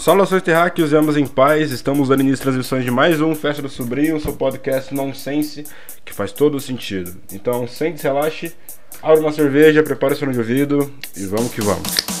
Saudações terráqueos e ambos em paz, estamos dando início às transmissões de mais um Festa do Sobrinho, seu podcast nonsense, que faz todo sentido. Então, sente-se, relaxe, abre uma cerveja, prepare o fone de ouvido e vamos que vamos.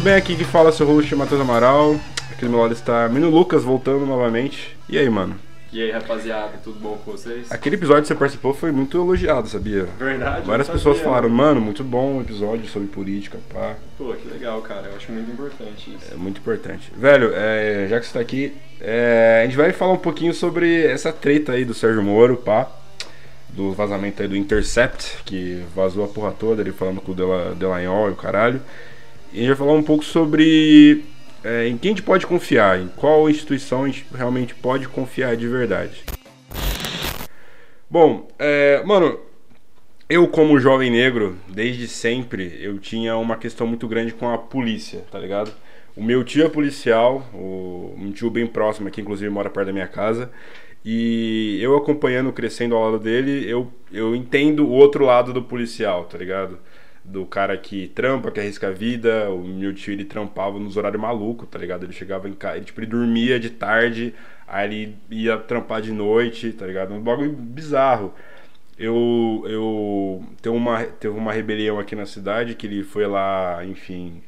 Muito bem, aqui que fala seu host Matheus Amaral, aqui do meu lado está Menino Lucas voltando novamente. E aí, mano? E aí, rapaziada, tudo bom com vocês? Aquele episódio que você participou foi muito elogiado, sabia? Verdade? Várias pessoas sabia, falaram, mano. mano, muito bom o episódio sobre política, pá. Pô, que legal, cara. Eu acho muito importante isso. É muito importante. Velho, é, já que você tá aqui, é, a gente vai falar um pouquinho sobre essa treta aí do Sérgio Moro, pá. Do vazamento aí do Intercept, que vazou a porra toda, ele falando com o Dela- Delanhol e o caralho. E a gente vai falar um pouco sobre é, em quem a gente pode confiar, em qual instituição a gente realmente pode confiar de verdade. Bom, é, mano, eu, como jovem negro, desde sempre, eu tinha uma questão muito grande com a polícia, tá ligado? O meu tio é policial, o, um tio bem próximo aqui, inclusive mora perto da minha casa. E eu acompanhando, crescendo ao lado dele, eu, eu entendo o outro lado do policial, tá ligado? Do cara que trampa, que arrisca a vida. O meu tio, ele trampava nos horários malucos, tá ligado? Ele chegava em casa, ele, tipo, ele dormia de tarde, aí ele ia trampar de noite, tá ligado? Um bagulho bizarro eu, eu teve uma, teve uma rebelião aqui na cidade que ele foi lá, enfim,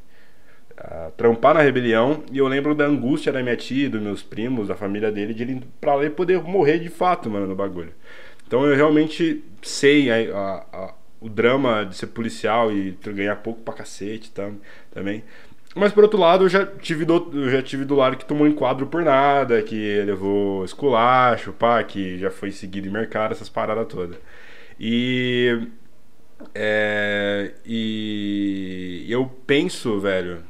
ah, trampar na rebelião e eu lembro da angústia da minha tia, dos meus primos, da família dele, de ele pra lá e poder morrer de fato, mano, no bagulho. Então eu realmente sei a- a- o drama de ser policial e ganhar pouco pra cacete tam, também. Mas por outro lado, eu já tive do, eu já tive do lado que tomou enquadro por nada, que levou esculacho, pá, que já foi seguido em mercado, essas paradas todas. E é, e eu penso, velho,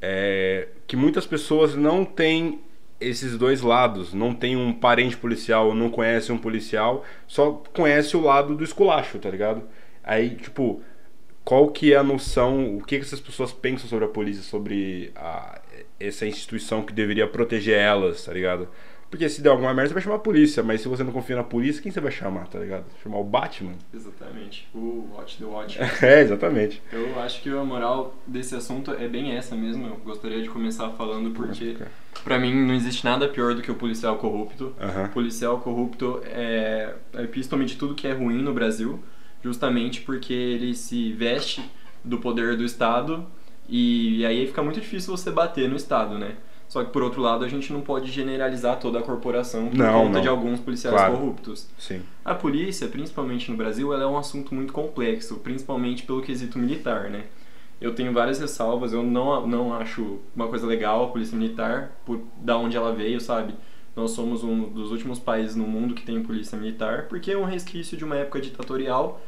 é, que muitas pessoas não têm esses dois lados. Não tem um parente policial, não conhece um policial, só conhece o lado do esculacho, tá ligado? Aí, tipo, qual que é a noção, o que, que essas pessoas pensam sobre a polícia, sobre a- essa instituição que deveria proteger elas, tá ligado? Porque se der alguma merda, você vai chamar a polícia, mas se você não confia na polícia, quem você vai chamar, tá ligado? Chamar o Batman? Exatamente. O Watch the Watch. É, exatamente. Eu acho que a moral desse assunto é bem essa mesmo. Eu gostaria de começar falando porque, pra mim, não existe nada pior do que o policial corrupto. Aham. O policial corrupto é a epítome de tudo que é ruim no Brasil, justamente porque ele se veste do poder do Estado e aí fica muito difícil você bater no Estado, né? Só que por outro lado a gente não pode generalizar toda a corporação por Não, conta não. de alguns policiais Claro. corruptos. Sim. A polícia, principalmente no Brasil, ela é um assunto muito complexo, principalmente pelo quesito militar, né? Eu tenho várias ressalvas, eu não, não acho uma coisa legal a polícia militar, por da onde ela veio, sabe? Nós somos um dos últimos países no mundo que tem polícia militar, porque é um resquício de uma época ditatorial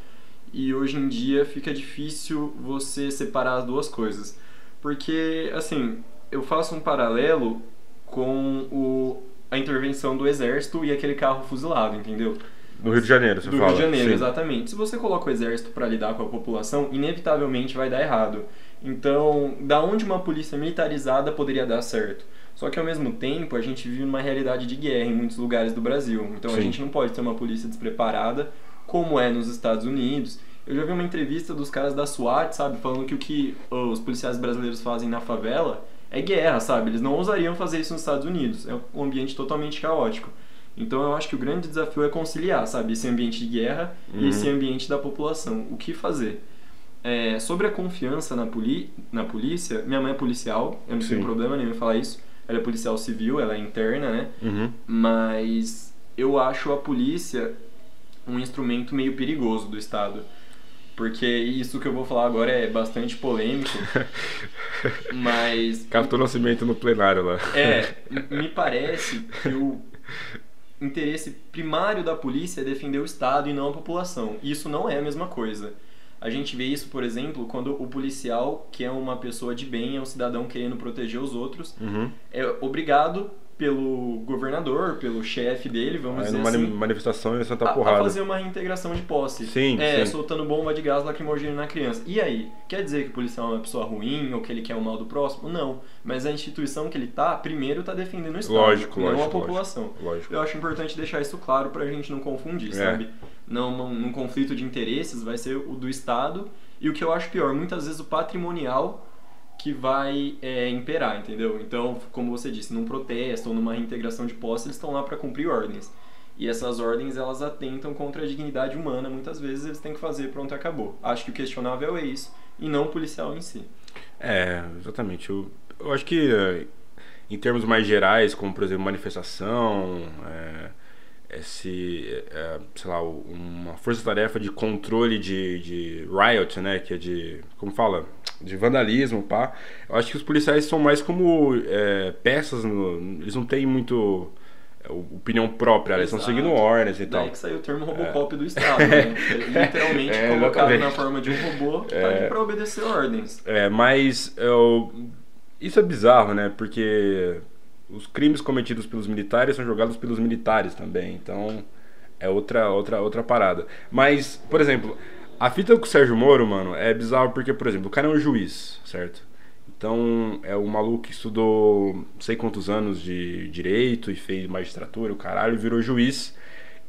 e hoje em dia fica difícil você separar as duas coisas. Porque, assim, eu faço um paralelo com o, a intervenção do exército e aquele carro fuzilado, entendeu? No Rio de Janeiro, você do fala. Rio de Janeiro, Sim. exatamente. Se você coloca o exército para lidar com a população, inevitavelmente vai dar errado. Então, da onde uma polícia militarizada poderia dar certo? Só que ao mesmo tempo, a gente vive numa realidade de guerra em muitos lugares do Brasil. Então, a Sim. gente não pode ter uma polícia despreparada, como é nos Estados Unidos. Eu já vi uma entrevista dos caras da SWAT, sabe, falando que o que os policiais brasileiros fazem na favela é guerra, sabe? Eles não ousariam fazer isso nos Estados Unidos. É um ambiente totalmente caótico. Então eu acho que o grande desafio é conciliar, sabe, esse ambiente de guerra Uhum. e esse ambiente da população. O que fazer? É, sobre a confiança na, poli na polícia, minha mãe é policial, eu não Sim. tenho problema nenhum em falar isso. Ela é policial civil, ela é interna, né? Uhum. Mas eu acho a polícia um instrumento meio perigoso do Estado. Porque isso que eu vou falar agora é bastante polêmico, mas Captou Nascimento no plenário lá. é, me parece que o interesse primário da polícia é defender o Estado e não a população. E Isso não é a mesma coisa. A gente vê isso, por exemplo, quando o policial, que é uma pessoa de bem, é um cidadão querendo proteger os outros, Uhum. é obrigado pelo governador, pelo chefe dele, vamos Aí dizer numa assim, manifestação em Santa a, a Porrada. fazer uma reintegração de posse. Sim, é, sim. soltando bomba de gás lacrimogêneo na criança. E aí? Quer dizer que o policial é uma pessoa ruim ou que ele quer o mal do próximo? Não. Mas a instituição que ele tá, primeiro tá defendendo o Estado, Lógico, não a lógico, população. Lógico. Eu acho importante deixar isso claro pra gente não confundir, É. sabe? Não, num, num conflito de interesses vai ser o do Estado e o que eu acho pior, muitas vezes o patrimonial que vai é, imperar, entendeu? Então, como você disse, num protesto ou numa reintegração de posse, eles estão lá para cumprir ordens. E essas ordens, elas atentam contra a dignidade humana, muitas vezes eles têm que fazer, pronto, acabou. Acho que o questionável é isso, e não o policial em si. É, exatamente. Eu, eu acho que em termos mais gerais, como por exemplo manifestação, é, esse, é, sei lá, uma força-tarefa de controle de, de riot, né, que é de, como fala, de vandalismo, pá. Eu acho que os policiais são mais como é, peças, no- eles não têm muito é, opinião própria, eles estão seguindo ordens e tal. Daí que saiu o termo Robocop do Estado, né? Literalmente É, colocado exatamente. na forma de um robô, tá ali pra obedecer ordens. É, mas eu, isso é bizarro, né? Porque os crimes cometidos pelos militares são jogados pelos militares também. Então é outra, outra, outra parada. Mas, por exemplo, a fita com o Sérgio Moro, mano, é bizarro porque, por exemplo, o cara é um juiz, certo? Então é um maluco que estudou não sei quantos anos de direito e fez magistratura, o caralho, virou juiz.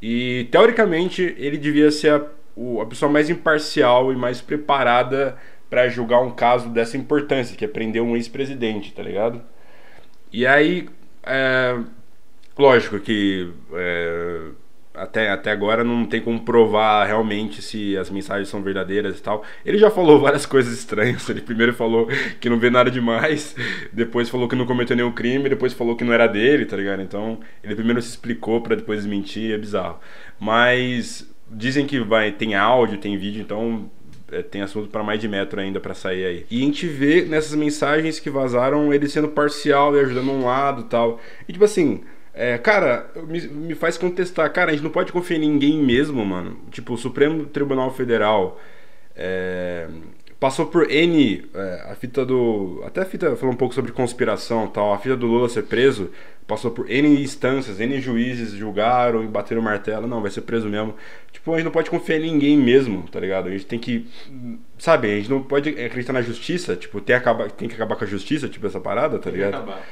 E teoricamente ele devia ser a, a pessoa mais imparcial e mais preparada pra julgar um caso dessa importância, que é prender um ex-presidente, tá ligado? E aí, é, lógico que é, até, até agora não tem como provar realmente se as mensagens são verdadeiras e tal. Ele já falou várias coisas estranhas. Ele primeiro falou que não vê nada demais, depois falou que não cometeu nenhum crime, depois falou que não era dele, tá ligado? Então, ele primeiro se explicou pra depois desmentir, é bizarro. Mas dizem que vai tem áudio, tem vídeo, então é, tem assunto para mais de metro ainda para sair aí. E a gente vê nessas mensagens que vazaram ele sendo parcial e ajudando um lado tal. E tipo assim, é, cara, me, me faz contestar. Cara, a gente não pode confiar em ninguém mesmo, mano. Tipo, o Supremo Tribunal Federal é, passou por N. é, a fita do. Até a fita falou um pouco sobre conspiração tal. A fita do Lula ser preso passou por N instâncias, N juízes julgaram e bateram o martelo. Não, vai ser preso mesmo. Tipo, a gente não pode confiar em ninguém mesmo, tá ligado? A gente tem que. Sabe, a gente não pode acreditar na justiça. Tipo, tem, que acabar, tem que acabar com a justiça, tipo, essa parada, tá ligado? Acabar.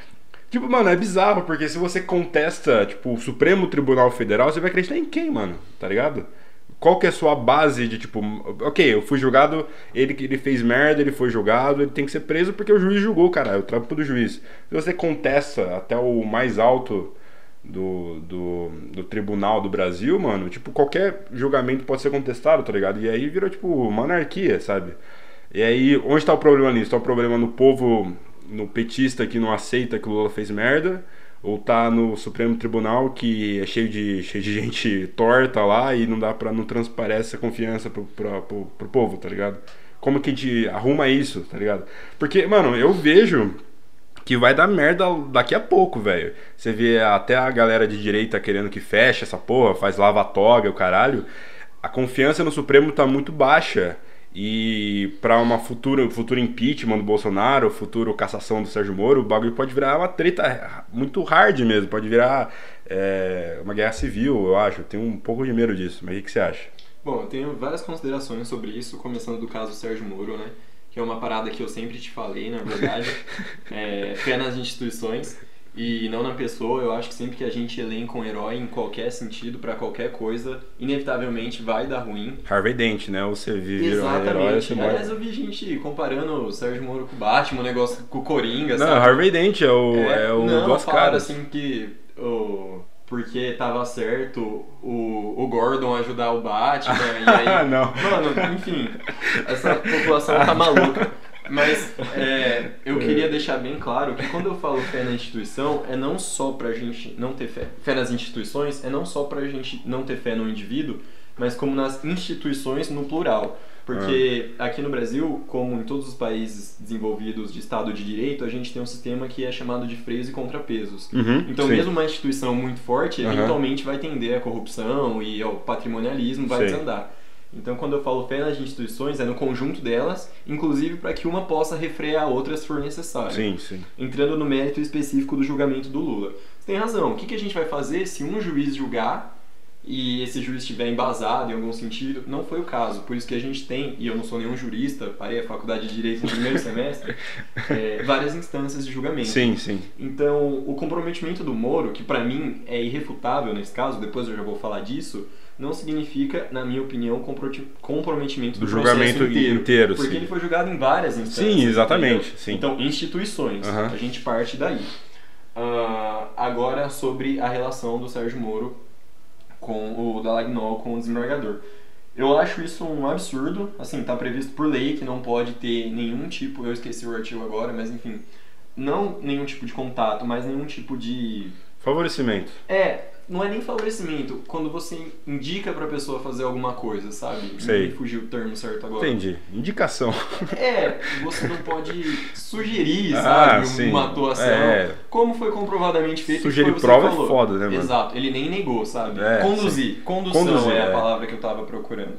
Tipo, mano, é bizarro, porque se você contesta, tipo, o Supremo Tribunal Federal, você vai acreditar em quem, mano? Tá ligado? Qual que é a sua base de, tipo, ok, eu fui julgado, ele, ele fez merda, ele foi julgado, ele tem que ser preso porque o juiz julgou, cara, é o trampo do juiz. Se você contesta até o mais alto do, do, do tribunal do Brasil, mano, tipo, qualquer julgamento pode ser contestado, tá ligado? E aí virou, tipo, uma anarquia, sabe? E aí, onde tá o problema nisso? Tá o problema no povo, no petista que não aceita que o Lula fez merda? Ou tá no Supremo Tribunal que é cheio de, cheio de gente torta lá e não dá pra, não transparece essa confiança pro, pro, pro, pro povo, tá ligado? Como que a gente arruma isso, tá ligado? Porque, mano, eu vejo que vai dar merda daqui a pouco, velho. Você vê até a galera de direita querendo que feche essa porra, faz lava-toga, o caralho. A confiança no Supremo tá muito baixa. E para uma futura futuro impeachment do Bolsonaro, futuro cassação do Sérgio Moro, o bagulho pode virar uma treta muito hard mesmo. Pode virar é, uma guerra civil, eu acho. Eu tenho um pouco de medo disso. Mas o que, que você acha? Bom, eu tenho várias considerações sobre isso, começando do caso Sérgio Moro, né? Que é uma parada que eu sempre te falei, na verdade. é, fé nas instituições e não na pessoa. Eu acho que sempre que a gente elenca um herói em qualquer sentido, pra qualquer coisa, inevitavelmente vai dar ruim. Harvey Dent, né? Ou você vive um herói, Exatamente. você morre. Aliás, eu vi gente comparando o Sérgio Moro com o Batman, um negócio com o Coringa, Não, sabe? Harvey Dent é o, é, o não, falaram caras. assim que o, porque tava certo o, o Gordon ajudar o Batman e aí... Não. Mano, enfim, essa população tá maluca. Mas é, eu queria deixar bem claro que quando eu falo fé na instituição, é não só pra gente não ter fé. Fé nas instituições é não só pra gente não ter fé no indivíduo, mas como nas instituições no plural. Porque aqui no Brasil, como em todos os países desenvolvidos de Estado de Direito, a gente tem um sistema que é chamado de freios e contrapesos. Uhum, Então, sim. mesmo uma instituição muito forte, eventualmente vai tender à corrupção e ao patrimonialismo, vai Sim. desandar. Então, quando eu falo fé nas instituições, é no conjunto delas, inclusive para que uma possa refrear a outra se for necessário. Sim, sim. Entrando no mérito específico do julgamento do Lula. Você tem razão. O que, que a gente vai fazer se um juiz julgar e esse juiz estiver embasado em algum sentido? Não foi o caso. Por isso que a gente tem, e eu não sou nenhum jurista, parei a faculdade de Direito no primeiro semestre, é, várias instâncias de julgamento. Sim, sim. Então, o comprometimento do Moro, que pra mim é irrefutável nesse caso, depois eu já vou falar disso, não significa, na minha opinião, comprometimento do, Do julgamento inteiro. inteiro, porque sim. ele foi julgado em várias instâncias. Sim, exatamente, sim. Então, instituições, Aham. a gente parte daí. Ah, agora, sobre a relação do Sérgio Moro com o Dallagnol com o desembargador. Eu acho isso um absurdo, assim, tá previsto por lei que não pode ter nenhum tipo, eu esqueci o artigo agora, mas enfim, não nenhum tipo de contato, mas nenhum tipo de Favorecimento. é, não é nem favorecimento, quando você indica pra pessoa fazer alguma coisa, sabe? Sei. Fugiu o termo certo agora. Entendi. Indicação. É, você não pode sugerir, Ah, sabe, sim. uma atuação. É. Como foi comprovadamente feito. Sugerir prova é falou. foda, né, mano? Exato, ele nem negou, sabe? É, Conduzir. Condução Conduzir, é a é. palavra que eu tava procurando.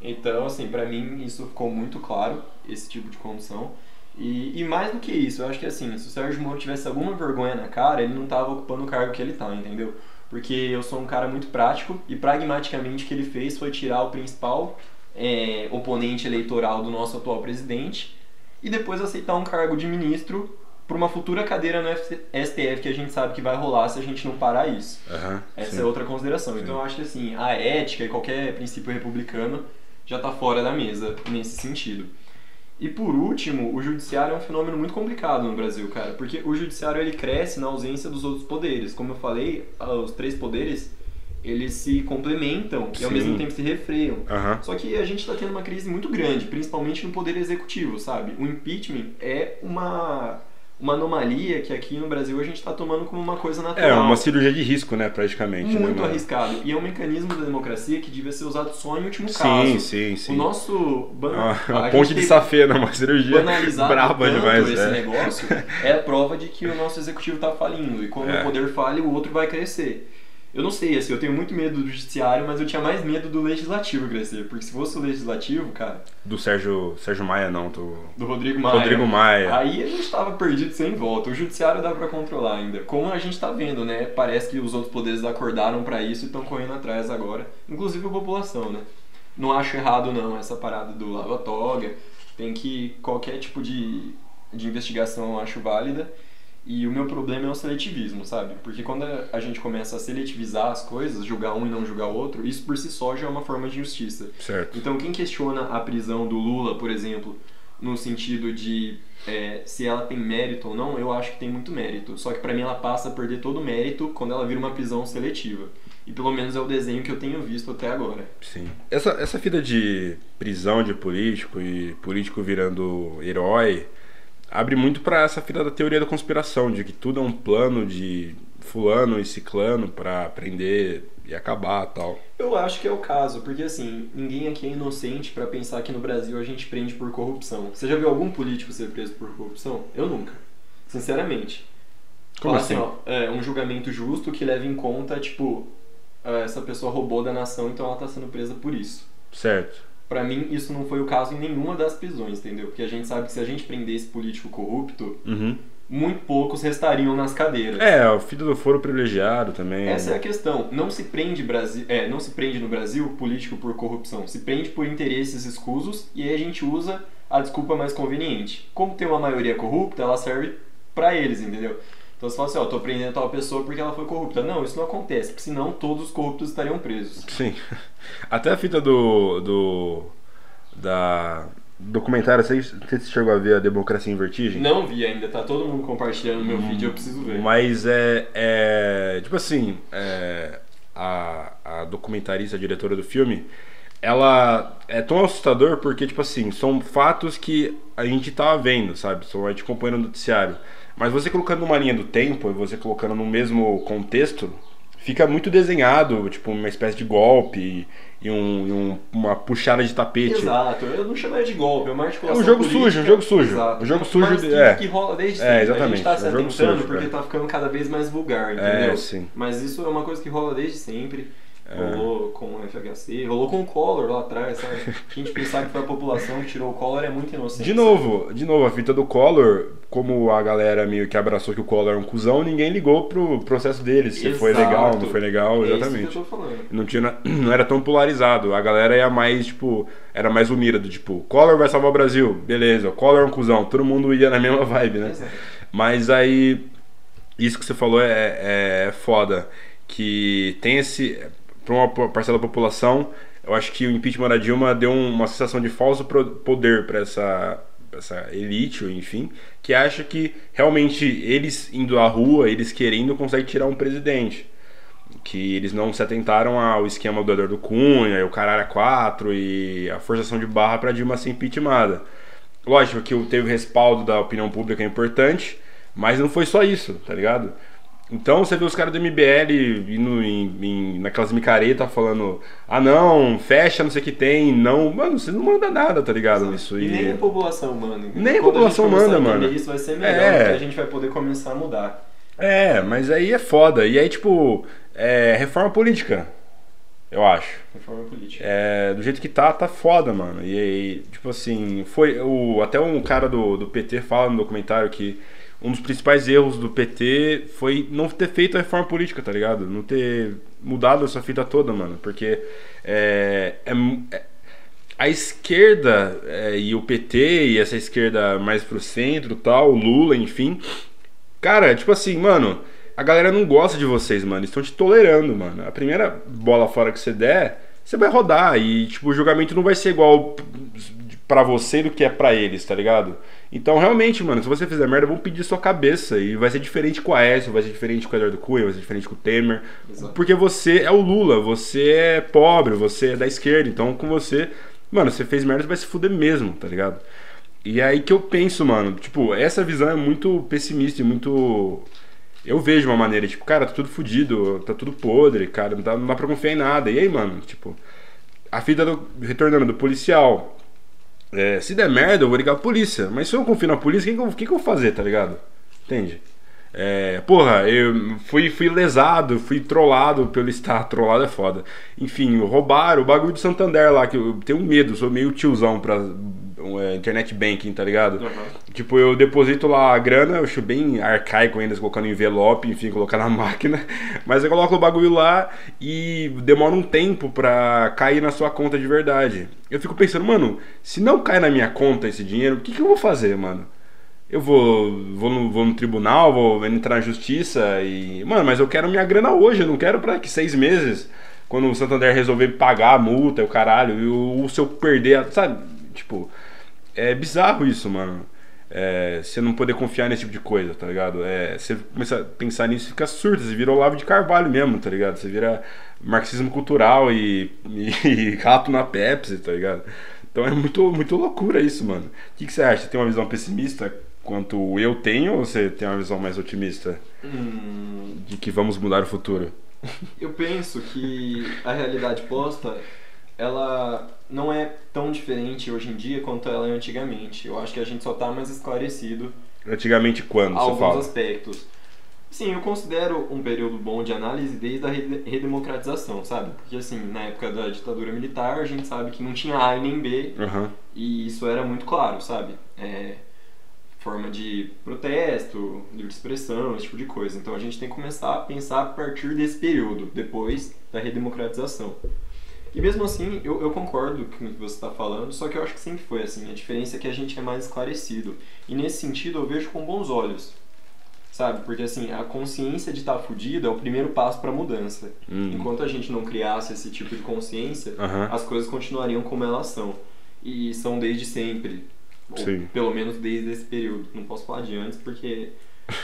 Então, assim, pra mim isso ficou muito claro, esse tipo de condução. E, e mais do que isso, eu acho que assim, se o Sérgio Moro tivesse alguma vergonha na cara, ele não tava ocupando o cargo que ele tá, entendeu? Porque eu sou um cara muito prático e pragmaticamente o que ele fez foi tirar o principal é, oponente eleitoral do nosso atual presidente e depois aceitar um cargo de ministro para uma futura cadeira no STF que a gente sabe que vai rolar se a gente não parar isso. Aham. Essa sim. é outra consideração. Então eu acho que assim, a ética e qualquer princípio republicano já está fora da mesa nesse sentido. E por último, o judiciário é um fenômeno muito complicado no Brasil, cara, porque o judiciário ele cresce na ausência dos outros poderes. Como eu falei, ah, os três poderes eles se complementam e ao Sim. mesmo tempo se refreiam. Aham. Só que a gente está tendo uma crise muito grande, principalmente no poder executivo, sabe? O impeachment é uma, uma anomalia que aqui no Brasil a gente está tomando como uma coisa natural. É, uma cirurgia de risco, né, praticamente. né, muito mano? arriscado. E é um mecanismo da democracia que devia ser usado só em último Sim, caso. sim, sim. O nosso ban... Uma, a ponte de safena, uma cirurgia braba demais. esse é. negócio é a prova de que o nosso executivo está falindo. E quando É. o poder falha, o outro vai crescer. Eu não sei, assim, eu tenho muito medo do judiciário, mas eu tinha mais medo do legislativo crescer. Porque se fosse o legislativo, cara, Do Sérgio, Sérgio Maia, não. Do... do Rodrigo Maia. Rodrigo Maia. Aí a gente tava perdido sem volta. O judiciário dá pra controlar ainda. Como a gente tá vendo, né? Parece que os outros poderes acordaram pra isso e estão correndo atrás agora. Inclusive a população, né? Não acho errado não essa parada do lava toga. Tem que qualquer tipo de, de investigação eu acho válida. E o meu problema é o seletivismo, sabe? Porque quando a gente começa a seletivizar as coisas, julgar um e não julgar o outro, isso por si só já é uma forma de injustiça. Certo. Então, quem questiona a prisão do Lula, por exemplo, no sentido de é, se ela tem mérito ou não, eu acho que tem muito mérito. Só que pra mim ela passa a perder todo o mérito quando ela vira uma prisão seletiva. E pelo menos é o desenho que eu tenho visto até agora. Sim. Essa, essa fita de prisão de político e político virando herói abre muito pra essa fita da teoria da conspiração, de que tudo é um plano de fulano e ciclano pra prender e acabar tal. Eu acho que é o caso, porque assim, ninguém aqui é inocente pra pensar que no Brasil a gente prende por corrupção. Você já viu algum político ser preso por corrupção? Eu nunca. Sinceramente. Como Falar assim? ó, é um julgamento justo que leve em conta, tipo, ah, essa pessoa roubou da nação, então ela tá sendo presa por isso. Certo. Pra mim, isso não foi o caso em nenhuma das prisões, entendeu? Porque a gente sabe que se a gente prendesse político corrupto, Uhum. muito poucos restariam nas cadeiras. É, o filho do foro privilegiado também. Essa é a questão. Não se prende Brasi é, não se prende no Brasil político por corrupção. Se prende por interesses escusos e aí a gente usa a desculpa mais conveniente. Como tem uma maioria corrupta, ela serve pra eles, entendeu? Então você fala assim, ó, tô prendendo tal pessoa porque ela foi corrupta. Não, isso não acontece, porque senão todos os corruptos estariam presos. Sim. Até a fita do. do. da. documentário, você, você chegou a ver a Democracia em Vertigem? Não vi ainda, tá todo mundo compartilhando meu vídeo, eu preciso ver. Mas é, é. Tipo assim, é, a, a documentarista, a diretora do filme, ela é tão assustador porque, tipo assim, são fatos que a gente tava vendo, sabe? São a gente acompanhando no noticiário. Mas você colocando numa linha do tempo e você colocando no mesmo contexto, fica muito desenhado, tipo, uma espécie de golpe e, um- e um- uma puxada de tapete. Exato, eu não chamaria de golpe, é uma articulação É um jogo política. sujo, um jogo sujo. Exato. Um jogo sujo Mas que, é. que rola desde É, sempre. A exatamente, gente tá se um atentando sujo, porque é. tá ficando cada vez mais vulgar, entendeu? É, sim. Mas isso é uma coisa que rola desde sempre. Rolou com o FHC, rolou com o Collor lá atrás, sabe? A gente pensar que foi a população que tirou o Collor é muito inocente. De novo, de novo, a fita do Collor, como a galera meio que abraçou que o Collor é um cuzão, ninguém ligou pro processo dele, se foi Exato. legal, não foi legal, É isso exatamente. que eu tô falando. Não, tinha, não era tão polarizado. A galera ia mais, tipo, era mais unida, do tipo, Collor vai salvar o Brasil, beleza, Collor é um cuzão, todo mundo ia na mesma vibe, né? Exato. Mas aí, isso que você falou é, é foda. Que tem esse. Pra uma parcela da população, eu acho que o impeachment da Dilma deu um- uma sensação de falso poder pra essa, essa elite, enfim, que acha que realmente eles indo à rua, eles querendo, conseguem tirar um presidente. Que eles não se atentaram ao esquema do Eduardo Cunha, o Carara 4 e a forçação de barra pra Dilma ser impeachmentada. Lógico que teve o respaldo da opinião pública é importante, mas não foi só isso, tá ligado? Então você vê os caras do MBL indo em, em- naquelas micaretas falando, ah não, fecha, não sei o que tem, não. Mano, você não manda nada, tá ligado? Isso E nem a população manda. Nem a população manda, a entender mano. Isso vai ser melhor, É. porque a gente vai poder começar a mudar. É, mas aí é foda. E aí, tipo, é reforma política, eu acho. Reforma política. É, do jeito que tá, tá foda, mano. E aí, tipo assim, foi. O, até um cara do, do PT fala no documentário que um dos principais erros do PT foi não ter feito a reforma política, tá ligado? Não ter mudado essa fita toda, mano. Porque é, é, é- a esquerda é, e o PT e essa esquerda mais pro centro tal, Lula, enfim. Cara, tipo assim, mano, a galera não gosta de vocês, mano. Estão te tolerando, mano. A primeira bola fora que você der, você vai rodar. E, tipo, o julgamento não vai ser igual pra você do que é pra eles, tá ligado? Então, realmente, mano, se você fizer merda, vão pedir sua cabeça. E vai ser diferente com a Aécio, vai ser diferente com o Eduardo Cunha, vai ser diferente com o Temer. Exato. Porque você é o Lula, você é pobre, você é da esquerda. Então, com você, mano, você fez merda, você vai se fuder mesmo, tá ligado? E é aí que eu penso, mano, tipo, essa visão é muito pessimista e muito. Eu vejo uma maneira, tipo, cara, tá tudo fudido, tá tudo podre, cara, não dá, não dá pra confiar em nada. E aí, mano, tipo, a fita do. retornando do policial. É, se der merda, eu vou ligar a polícia. Mas se eu confio na polícia, o que, que que eu vou fazer, tá ligado? Entende? É, porra, eu fui, fui lesado, fui trollado pelo Estado. Trollado é foda. Enfim, roubaram o bagulho de Santander lá, que eu tenho medo, sou meio tiozão pra é, internet banking, tá ligado? Uhum. Tipo, eu deposito lá a grana, eu acho bem arcaico ainda, colocando em envelope, enfim, colocar na máquina. Mas eu coloco o bagulho lá e demora um tempo pra cair na sua conta de verdade. Eu fico pensando, mano, se não cai na minha conta esse dinheiro, o que, que eu vou fazer, mano? Eu vou, vou, no, vou no tribunal, vou entrar na justiça e. Mano, mas eu quero minha grana hoje, eu não quero pra que seis meses, quando o Santander resolver pagar a multa, o caralho, e o, se eu perder, a- sabe? Tipo, é bizarro isso, mano. É, você não poder confiar nesse tipo de coisa, tá ligado? É, você começa a pensar nisso e fica surdo, você vira o Lavo de Carvalho mesmo, tá ligado? Você vira marxismo cultural e, e rato na Pepsi, tá ligado? Então é muito, muito loucura isso, mano. O que, que você acha? Você tem uma visão pessimista quanto eu tenho ou você tem uma visão mais otimista Hum, de que vamos mudar o futuro? eu penso que a realidade posta, ela não é tão diferente hoje em dia quanto ela é antigamente. Eu acho que a gente só tá mais esclarecido Antigamente quando você alguns fala? aspectos. Sim, eu considero um período bom de análise desde a rede- redemocratização, sabe? Porque assim, na época da ditadura militar, a gente sabe que não tinha A e nem B, Aham. e isso era muito claro, sabe? É, forma de protesto, livre de expressão, esse tipo de coisa. Então a gente tem que começar a pensar a partir desse período, depois da redemocratização. E mesmo assim, eu, eu concordo com o que você está falando, só que eu acho que sempre foi assim. A diferença é que a gente é mais esclarecido. E nesse sentido eu vejo com bons olhos. Sabe? Porque assim, a consciência de estar fudido é o primeiro passo para a mudança. Hum. Enquanto a gente não criasse esse tipo de consciência, as coisas continuariam como elas são. E são desde sempre. Ou Sim. pelo menos desde esse período. Não posso falar de antes porque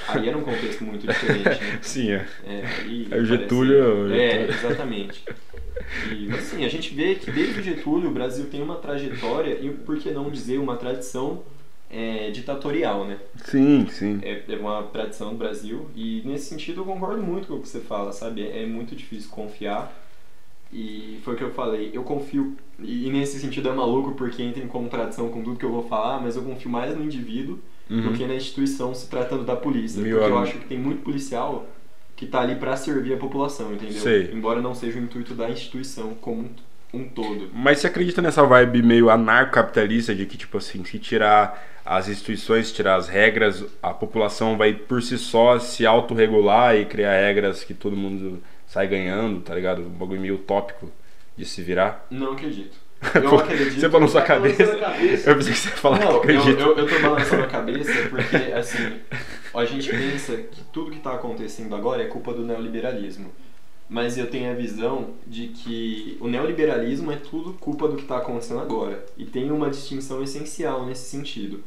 aí era um contexto muito diferente, né? Sim, é. É, aí o Getúlio, parece- É, exatamente. E assim, a gente vê que desde o Getúlio o Brasil tem uma trajetória e, por que não dizer, uma tradição é, ditatorial, né? Sim, sim. É, é uma tradição do Brasil e nesse sentido eu concordo muito com o que você fala, sabe? É, é muito difícil confiar e foi o que eu falei, eu confio, e nesse sentido é maluco porque entra em contradição com tudo que eu vou falar, mas eu confio mais no indivíduo do Uhum. que na instituição se tratando da polícia. Meu porque eu amigo. acho que tem muito policial que tá ali pra servir a população, entendeu? Sei. Embora não seja o intuito da instituição como um, todo. Mas você acredita nessa vibe meio anarcocapitalista de que, tipo assim, se tirar as instituições, tirar as regras, a população vai por si só se autorregular e criar regras que todo mundo sai ganhando, tá ligado? Um bagulho meio utópico de se virar. Não acredito. Pô, Eu acredito. Você sua Tá balançando cabeça. a cabeça. Eu pensei que você ia falar Não, que eu, acredita. eu, eu tô balançando a cabeça porque, assim, a gente pensa que tudo que tá acontecendo agora é culpa do neoliberalismo. Mas eu tenho a visão de que o neoliberalismo é tudo culpa do que tá acontecendo agora. E tem uma distinção essencial nesse sentido.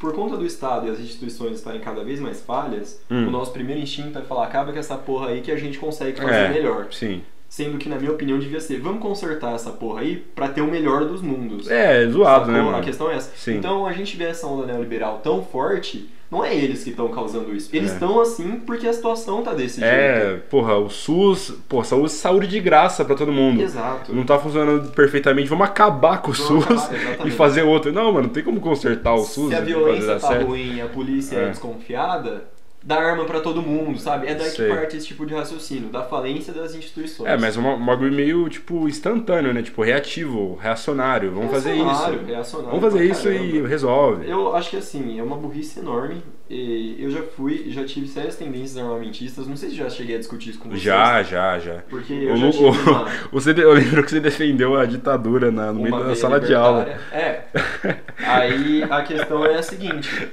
Por conta do Estado e as instituições estarem cada vez mais falhas, Hum. o nosso primeiro instinto é falar, acaba com essa porra aí que a gente consegue fazer É, melhor. Sim. Sendo que, na minha opinião, devia ser, vamos consertar essa porra aí pra ter o melhor dos mundos. É, zoado, Sacou? né, A mano? questão é essa. Sim. Então a gente vê essa onda neoliberal tão forte, não é eles que estão causando isso. Eles É. estão assim porque a situação tá desse É, jeito. porra, o SUS, pô, saúde, saúde de graça pra todo mundo. Exato. Não tá funcionando perfeitamente, vamos acabar com o Vamos SUS acabar, e fazer outro. Não, mano, não tem como consertar o SUS Se a fazer violência tá ruim e a polícia é. É. desconfiada, dá arma pra todo mundo, sabe? É daí Sei. que parte esse tipo de raciocínio, da falência das instituições. É, mas é um bagulho meio, tipo, instantâneo, né? Tipo, reativo, reacionário. Vamos fazer Reacionário, isso. reacionário Vamos fazer isso e caramba. resolve. Eu acho que assim, é uma burrice enorme. E eu já fui, já tive sérias tendências armamentistas. Não sei se já cheguei a discutir isso com vocês. Já, já, já. Porque O eu já Lu- tive uma, você, eu lembro que você defendeu a ditadura na, no meio da sala de aula. É. Aí a questão é a seguinte.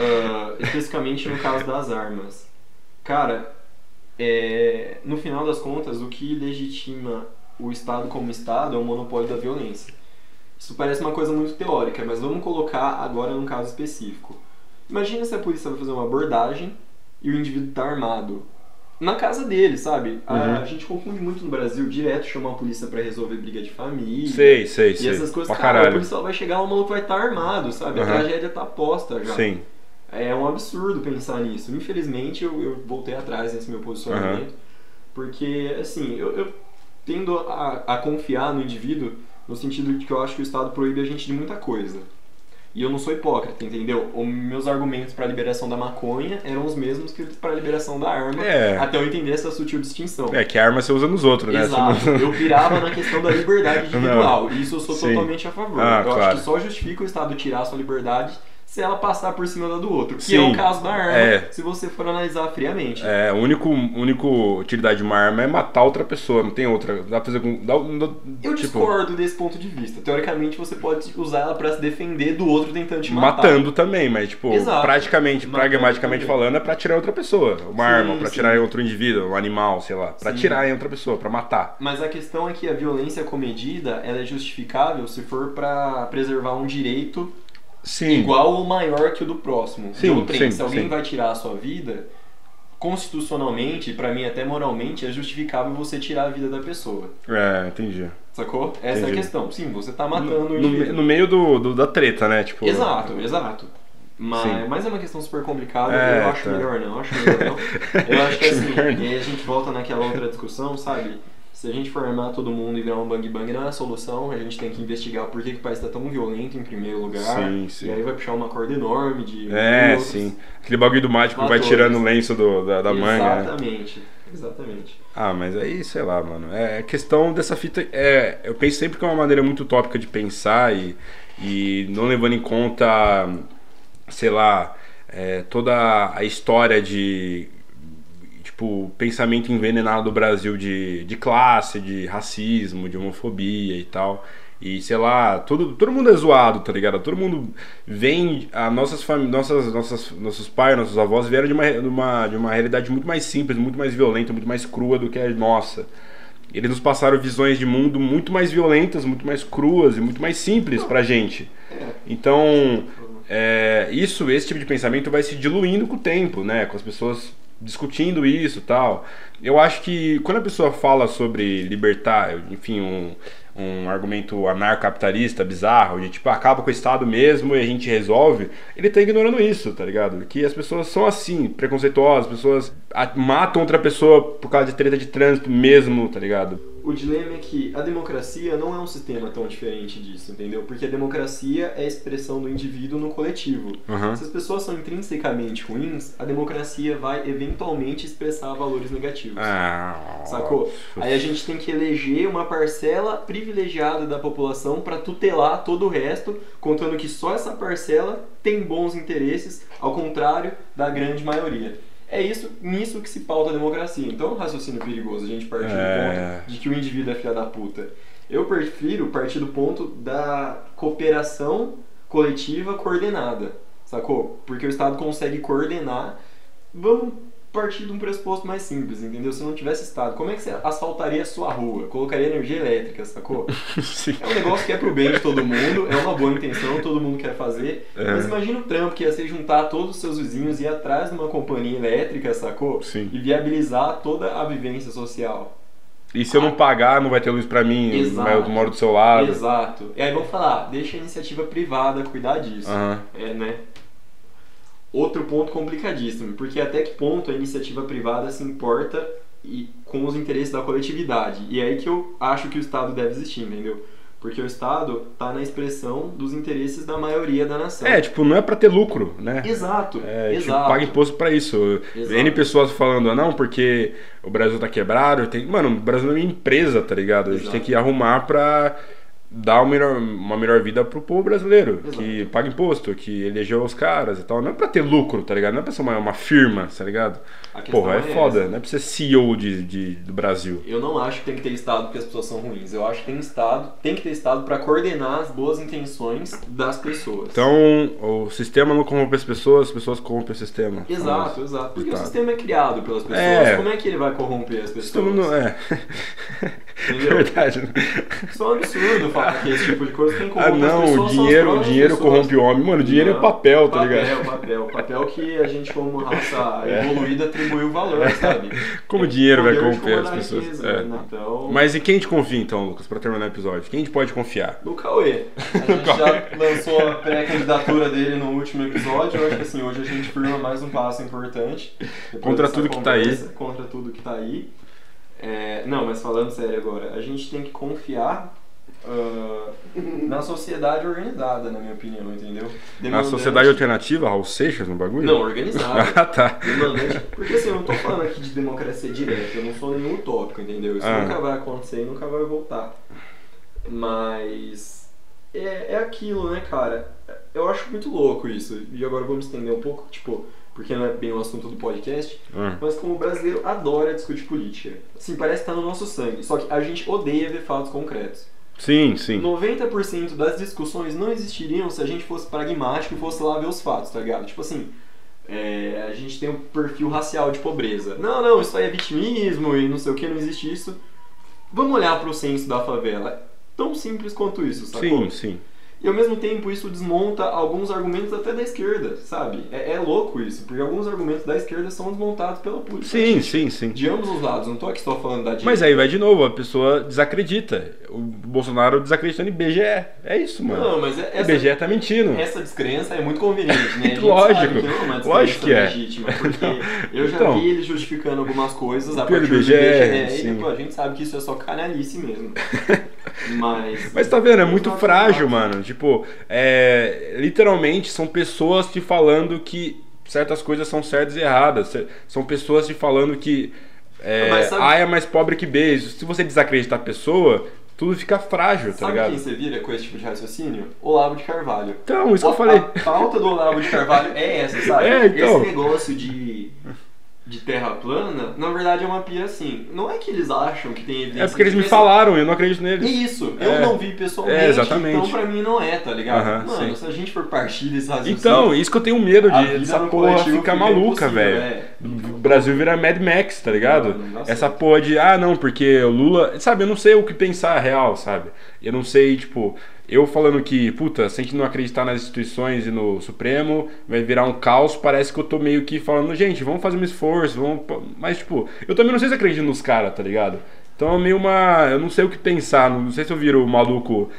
Ah, especificamente no caso das armas. Cara, é, no final das contas, o que legitima o Estado como Estado é o monopólio da violência. Isso parece uma coisa muito teórica, mas vamos colocar agora num caso específico. Imagina se a polícia vai fazer uma abordagem e o indivíduo tá armado. Na casa dele, sabe? A, Uhum. a gente confunde muito no Brasil, direto chamar a polícia pra resolver briga de família. Sei, sei, E sei. essas coisas, pra cara, caralho. policial vai chegar, o maluco vai estar armado, sabe? A Aham. tragédia tá posta já. Sim. É um absurdo pensar nisso. Infelizmente, eu, eu voltei atrás nesse meu posicionamento. Porque, assim, eu, eu tendo a, a confiar no indivíduo no sentido de que eu acho que o Estado proíbe a gente de muita coisa. E eu não sou hipócrita, entendeu? Os meus argumentos para a liberação da maconha eram os mesmos que para a liberação da arma, É. até eu entender essa sutil distinção. É, que a arma você usa nos outros, né? Exato. Não- Eu pirava na questão da liberdade individual. E isso eu sou Sim. totalmente a favor. Ah, eu claro. acho que só justifica o Estado tirar a sua liberdade se ela passar por cima da do outro. Que Sim. é o caso da arma, É. se você for analisar friamente. É, a único, único utilidade de uma arma é matar outra pessoa, não tem outra. Dá pra fazer com. Dá, dá- Eu tipo, discordo desse ponto de vista. Teoricamente, você pode usar ela pra se defender do outro tentando te matar. Matando também, mas, tipo, Exato. praticamente, Matando pragmaticamente também. falando, é pra tirar outra pessoa. Uma Sim, arma, pra sim. tirar em outro indivíduo, um animal, sei lá. Pra Sim. tirar em outra pessoa, pra matar. Mas a questão é que a violência comedida ela é justificável se for pra preservar um direito Sim. igual ou maior que o do próximo. Sim, sim, se alguém sim. vai tirar a sua vida, constitucionalmente, pra mim até moralmente, é justificável você tirar a vida da pessoa. É, entendi. Sacou? Essa é a Entendi. questão. Sim, você tá matando No, no, no meio do, do- da treta, né? Tipo. Exato, exato. Mas, Sim. mas é uma questão super complicada, É, eu acho tá. melhor não, eu acho melhor não. Eu acho que assim, e aí a gente volta naquela outra discussão, sabe? Se a gente for armar todo mundo e virar um bang bang não é a solução, a gente tem que investigar por que, que o país está tão violento em primeiro lugar. Sim, sim. E aí vai puxar uma corda enorme de. É, sim. Aquele bagulho do mágico que vai tirando o lenço do- da, da manga. né? Exatamente. Exatamente. Ah, mas aí, sei lá, mano. É questão dessa fita. É, eu penso sempre que é uma maneira muito utópica de pensar e, e não levando em conta, sei lá, é, toda a história de. Tipo, pensamento envenenado do Brasil de, de classe, de racismo, de homofobia e tal. E sei lá, todo, todo mundo é zoado, tá ligado? Todo mundo vem. A nossas nossas, nossas, nossos pais, nossos avós vieram de uma, de, uma, de uma realidade muito mais simples, muito mais violenta, muito mais crua do que a nossa. Eles nos passaram visões de mundo muito mais violentas, muito mais cruas e muito mais simples pra gente. Então, é, isso, esse tipo de pensamento vai se diluindo com o tempo, né? Com as pessoas discutindo isso tal. Eu acho que quando a pessoa fala sobre libertar, enfim, um, um argumento anarcapitalista bizarro, de tipo, acaba com o Estado mesmo e a gente resolve, ele tá ignorando isso, tá ligado? Que as pessoas são assim, preconceituosas, as pessoas matam outra pessoa por causa de treta de trânsito mesmo, tá ligado? O dilema é que a democracia não é um sistema tão diferente disso, entendeu? Porque a democracia é a expressão do indivíduo no coletivo. Aham. Se as pessoas são intrinsecamente ruins, a democracia vai eventualmente expressar valores negativos. Ah, Sacou? Aí a gente tem que eleger uma parcela privilegiada da população para tutelar todo o resto, contando que só essa parcela tem bons interesses, ao contrário da grande maioria. É isso, nisso que se pauta a democracia. Então é um raciocínio perigoso a gente partir É. do ponto de que o indivíduo é filha da puta. Eu prefiro partir do ponto da cooperação coletiva coordenada, sacou? Porque o Estado consegue coordenar. Vamos partir de um pressuposto mais simples, entendeu? Se não tivesse Estado, como é que você asfaltaria a sua rua? Colocaria energia elétrica, sacou? Sim. É um negócio que é pro bem de todo mundo, é uma boa intenção, todo mundo quer fazer. É. Mas imagina o trampo que ia ser juntar todos os seus vizinhos e ir atrás de uma companhia elétrica, sacou? Sim. E viabilizar toda a vivência social. E se eu não pagar, não vai ter luz pra mim, Exato. eu moro do seu lado. Exato. E aí vamos falar, deixa a iniciativa privada cuidar disso. Aham. É, né? Outro ponto complicadíssimo, porque até que ponto a iniciativa privada se importa e com os interesses da coletividade. E é aí que eu acho que o Estado deve existir, entendeu? Porque o Estado tá na expressão dos interesses da maioria da nação. É, tipo, não é pra ter lucro, né? Exato, É, tipo, exato. paga imposto pra isso. Exato. N pessoas falando, ah, não, porque o Brasil tá quebrado. Tem... Mano, o Brasil é uma empresa, tá ligado? A gente Exato. tem que arrumar pra dar uma melhor, uma melhor vida pro povo brasileiro. Exato. Que paga imposto, que elegeu os caras e tal. Não é pra ter lucro, tá ligado? Não é pra ser uma, uma firma, tá ligado? Porra, é é foda. essa. Não é pra ser CEO de, de- do Brasil. Eu não acho que tem que ter Estado porque as pessoas são ruins. Eu acho que tem Estado, tem que ter Estado para coordenar as boas intenções das pessoas. Então, o sistema não corrompe as pessoas, as pessoas corrompem o sistema. Exato, exato. Porque o sistema é criado pelas pessoas. É. Como é que ele vai corromper as pessoas? não é. Entendeu? Verdade. Isso é um absurdo falar que esse tipo de coisa tem como Ah, não, o dinheiro, dinheiro corrompe o homem. Mano, o dinheiro é Não, papel, tá papel, ligado? Papel, papel. Papel que a gente, como raça evoluída, atribuiu valor, sabe? Como o dinheiro vai corromper as pessoas. riqueza, É. né? Então, Mas em quem a gente confia então, Lucas, pra terminar o episódio? Quem a gente pode confiar? No Cauê. A gente já lançou a pré-candidatura dele no último episódio. Eu acho que assim, hoje a gente firma mais um passo importante. Contra tudo que tá aí. Contra tudo que tá aí. É, não, mas falando sério agora, a gente tem que confiar ah, na sociedade organizada, na minha opinião, entendeu? Na sociedade alternativa, Raul Seixas no bagulho? Não, organizada. ah, tá. Demandante. Porque assim, eu não tô falando aqui de democracia direta, eu não sou nenhum utópico, entendeu? Isso Ah. nunca vai acontecer e nunca vai voltar. Mas é, é aquilo, né, cara? Eu acho muito louco isso. E agora vamos estender um pouco, tipo, porque não é bem o assunto do podcast, Ah. mas como o brasileiro adora discutir política. Assim, parece que tá no nosso sangue. Só que a gente odeia ver fatos concretos. Sim, sim. 90% das discussões não existiriam se a gente fosse pragmático e fosse lá ver os fatos, tá ligado? Tipo assim, é, a gente tem um perfil racial de pobreza. Não, não, isso aí é vitimismo e não sei o que, não existe isso. Vamos olhar pro censo da favela. Tão simples quanto isso, sacou? Sim, sim. E ao mesmo tempo isso desmonta alguns argumentos até da esquerda, sabe? É, é louco isso, porque alguns argumentos da esquerda são desmontados pela política. Sim, sim, sim. De ambos os lados, não tô aqui só falando da direita. Mas aí vai de novo, a pessoa desacredita. O Bolsonaro desacreditando em IBGE. É isso, mano. Não, mas é, O essa, IBGE tá mentindo. Essa descrença é muito conveniente, né? Lógico. que é Lógico que é. legítima, porque eu já Então. vi ele justificando algumas coisas a partir do IBGE, IBGE, sim. e pô, a gente sabe que isso é só canalice mesmo. Mas... Mas tá vendo, é muito frágil, mano. Tipo, é, literalmente são pessoas te falando que certas coisas são certas e erradas. São pessoas te falando que é, Mas sabe- A é mais pobre que B. Se você desacreditar a pessoa, tudo fica frágil, tá Sabe ligado? quem você vira com esse tipo de raciocínio? Olavo de Carvalho. Então, isso que eu falei. A pauta do Olavo de Carvalho é essa, sabe? É, então. Esse negócio de, de terra plana, na verdade é uma pia assim. Não é que eles acham que tem evidência. É porque eles me que- falaram e eu não acredito neles. Isso, eu É. não vi pessoalmente, É, exatamente. então pra mim não é, tá ligado? Aham, Mano, sim. se a gente for partir desse raciocínio... Então, isso que eu tenho medo de essa porra ficar fica maluca, velho. é. O Brasil vira Mad Max, tá ligado? Não, não Essa certo. porra de, ah, não, porque o Lula. Sabe, eu não sei o que pensar real, sabe? Eu não sei, tipo, eu falando que, puta, se a gente não acreditar nas instituições e no Supremo, vai virar um caos, parece que eu tô meio que falando, gente, vamos fazer um esforço, vamos. Mas, tipo, eu também não sei se acredito nos caras, tá ligado? Então é meio uma. Eu não sei o que pensar, não sei se eu viro maluco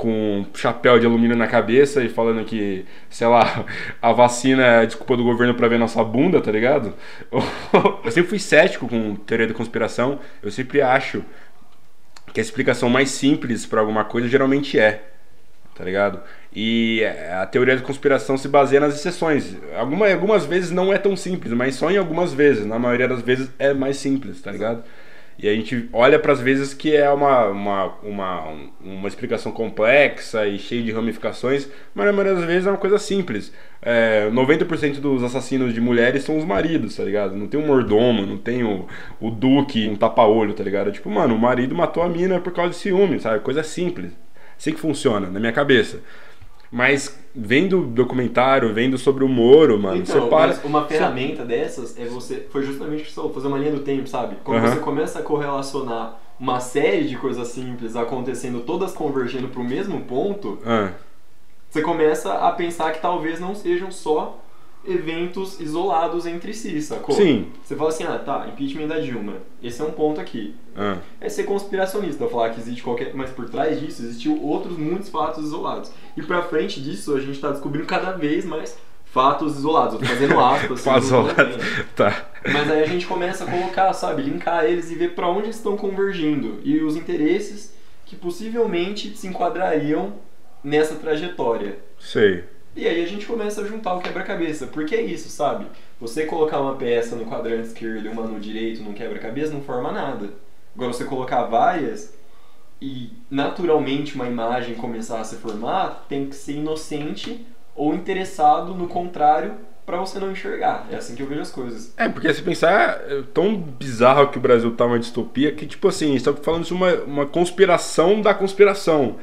com chapéu de alumínio na cabeça e falando que, sei lá, a vacina é desculpa do governo pra ver nossa bunda, tá ligado? Eu sempre fui cético com teoria da conspiração, eu sempre acho que a explicação mais simples pra alguma coisa geralmente é, tá ligado? E a teoria da conspiração se baseia nas exceções. Alguma, algumas vezes não é tão simples, mas só em algumas vezes. Na maioria das vezes é mais simples, tá ligado? E a gente olha para as vezes que é uma, uma, uma, uma explicação complexa e cheia de ramificações, mas na maioria das vezes é uma coisa simples. É, 90% dos assassinos de mulheres são os maridos, tá ligado? Não tem um mordomo, não tem o, o duque, um tapa-olho, tá ligado? Tipo, mano, o marido matou a mina por causa de ciúme, sabe? Coisa simples. Assim que funciona, na minha cabeça. Mas vendo documentário, vendo sobre o Moro, mano, Então, você para. uma ferramenta dessas é você. Foi justamente o que você falou, fazer uma linha do tempo, sabe? Quando você começa a correlacionar uma série de coisas simples acontecendo, todas convergendo para o mesmo ponto, Ah, você começa a pensar que talvez não sejam só eventos isolados entre si, sacou? Sim. Você fala assim, ah, tá, impeachment da Dilma. Esse é um ponto aqui. ah. É ser conspiracionista, falar que existe qualquer. Mas por trás disso existiu outros muitos fatos isolados. E pra frente disso a gente tá descobrindo cada vez mais fatos isolados. Eu tô fazendo aspas. Fatos isolados. Tá. Mas aí a gente começa a colocar, sabe, linkar eles e ver pra onde eles estão convergindo. E os interesses que possivelmente se enquadrariam nessa trajetória. Sei. E aí a gente começa a juntar o quebra-cabeça. Porque é isso, sabe? Você colocar uma peça no quadrante esquerdo e uma no direito num quebra-cabeça não forma nada. Agora você colocar várias e naturalmente uma imagem começar a se formar, tem que ser inocente ou interessado no contrário pra você não enxergar. É assim que eu vejo as coisas. É, porque se pensar, é tão bizarro que o Brasil tá uma distopia que, tipo assim, a gente tá falando de uma, uma conspiração da conspiração.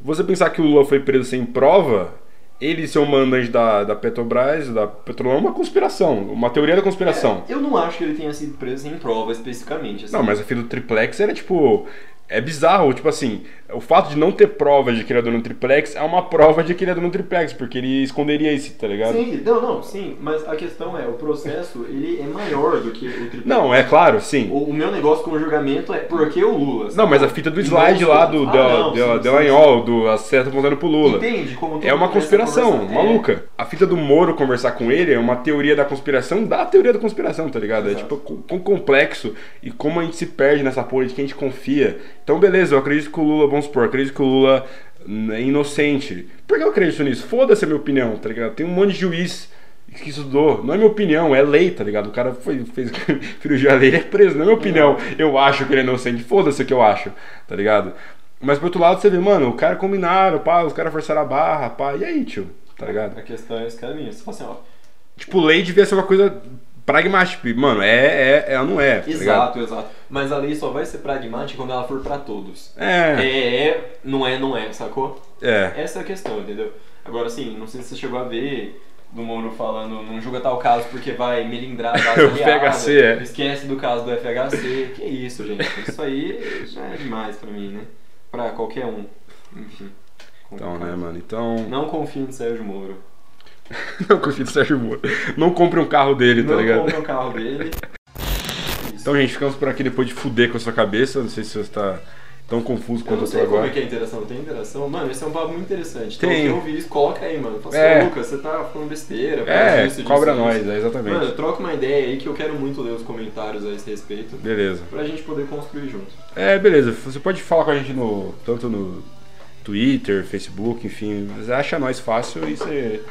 Você pensar que o Lula foi preso sem prova, ele ser um mandante da, da Petrobras, da Petrolão, é uma conspiração, uma teoria da conspiração. Eu não acho que ele tenha sido preso sem prova especificamente. assim. Não, mas a fita do triplex era tipo. É bizarro, tipo assim, o fato de não ter prova de que ele é dono do triplex é uma prova de que ele é dono do triplex, porque ele esconderia isso, tá ligado? Sim, não, não, sim, mas a questão é, o processo ele é maior do que o triplex. Não, é claro, sim. O, o meu negócio com o julgamento é por que o Lula? Não, mas a fita do slide lá do Ah, não, sim, do a seta apontando pro Lula. Entende? Como É mundo começa a conspiração, conversar. maluca. A fita do Moro conversar com ele é uma teoria da conspiração da teoria da conspiração, tá ligado? É Exato. tipo com- com complexo e como a gente se perde nessa porra de que a gente confia. Então, beleza, eu acredito que o Lula, vamos supor, eu acredito que o Lula hum, é inocente. Por que eu acredito nisso? Foda-se a minha opinião, tá ligado? Tem um monte de juiz que estudou. Não é minha opinião, é lei, tá ligado? O cara foi, fez cirurgia lei, ele é preso, não é minha opinião. Eu acho que ele é inocente, foda-se o que eu acho, tá ligado? Mas por outro lado, você vê, mano, o cara combinaram, pá, os caras forçaram a barra, pá, e aí, tio? Tá ligado? A questão é esse caminho. Você fala assim, ó. Tipo, lei devia ser uma coisa pragmática. Mano, é, é, é, não é, tá ligado? Exato, exato. Mas a lei só vai ser pragmática quando ela for pra todos. É, É, é, não é, não é, sacou? é. Essa é a questão, entendeu? Agora, assim, não sei se você chegou a ver do Moro falando, não julga tal caso porque vai melindrar a base aliada, FHC, é. Esquece do caso do FHC. Que isso, gente? Isso aí já é demais pra mim, né? Pra qualquer um. Enfim. Então, complicado. né, mano? Então. Não confie no Sérgio Moro. Não confio no Sérgio Moro. Não compre um carro dele, tá não ligado? compre o carro dele. Então, gente, ficamos por aqui depois de fuder com a sua cabeça. Não sei se você tá tão confuso Eu quanto não eu tô sei como agora. é que é a interação. Tem interação? Mano, esse é um papo muito interessante. Então, Tem. quem ouvir isso, coloca aí, mano. Fala É. assim, "Ô, Lucas, você tá falando besteira. É, isso, cobra disso." nós, é, exatamente. Mano, troca uma ideia aí que eu quero muito ler os comentários a esse respeito. Beleza. Pra gente poder construir junto. É, beleza. Você pode falar com a gente no tanto no Twitter, Facebook, enfim. Acha nós fácil e você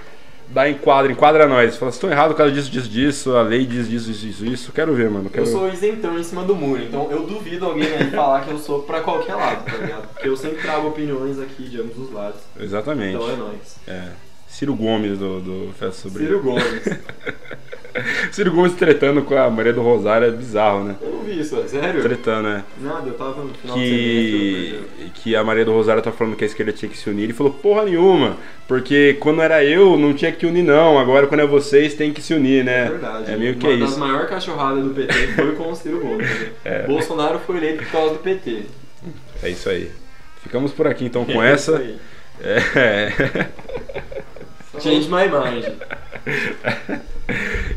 dá enquadra, enquadra nós. Fala, estão errado por causa disso, disso, disso, a lei diz disso, isso, isso, isso. Quero ver, mano. Quero... Eu sou isentão em cima do muro, então eu duvido alguém aí falar que eu sou pra qualquer lado, tá ligado? Porque eu sempre trago opiniões aqui de ambos os lados. Exatamente. Então é nóis. É. Ciro Gomes do, do Festa Sobrinho. Ciro Gomes. Ciro Gomes tretando com a Maria do Rosário é bizarro, né? Vi isso, é sério? Tretando, né? Nada, eu tava no final do semestre. que, que a Maria do Rosário tá falando que a esquerda tinha que se unir. Ele falou, porra nenhuma, porque quando era eu não tinha que unir não, agora quando é vocês tem que se unir, né? É verdade. É meio que Uma é das isso. maiores cachorradas do PT foi com o Ciro Gomes. né? Bolsonaro foi eleito por causa do PT. É isso aí. Ficamos por aqui então com É essa. isso aí. É. Change my mind.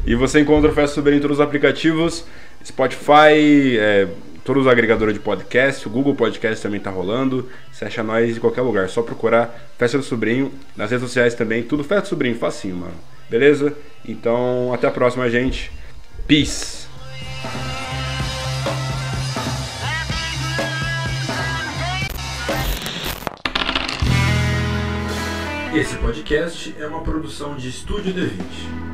E você encontra o Festa Sobrinho em todos os aplicativos, Spotify, é, todos os agregadores de podcast, o Google Podcast também tá rolando. Você acha nós em qualquer lugar, é só procurar Festa do Sobrinho, nas redes sociais também, tudo Festa do Sobrinho, facinho, mano. Beleza? Então, até a próxima, gente. Peace! Esse podcast é uma produção de Estúdio de 20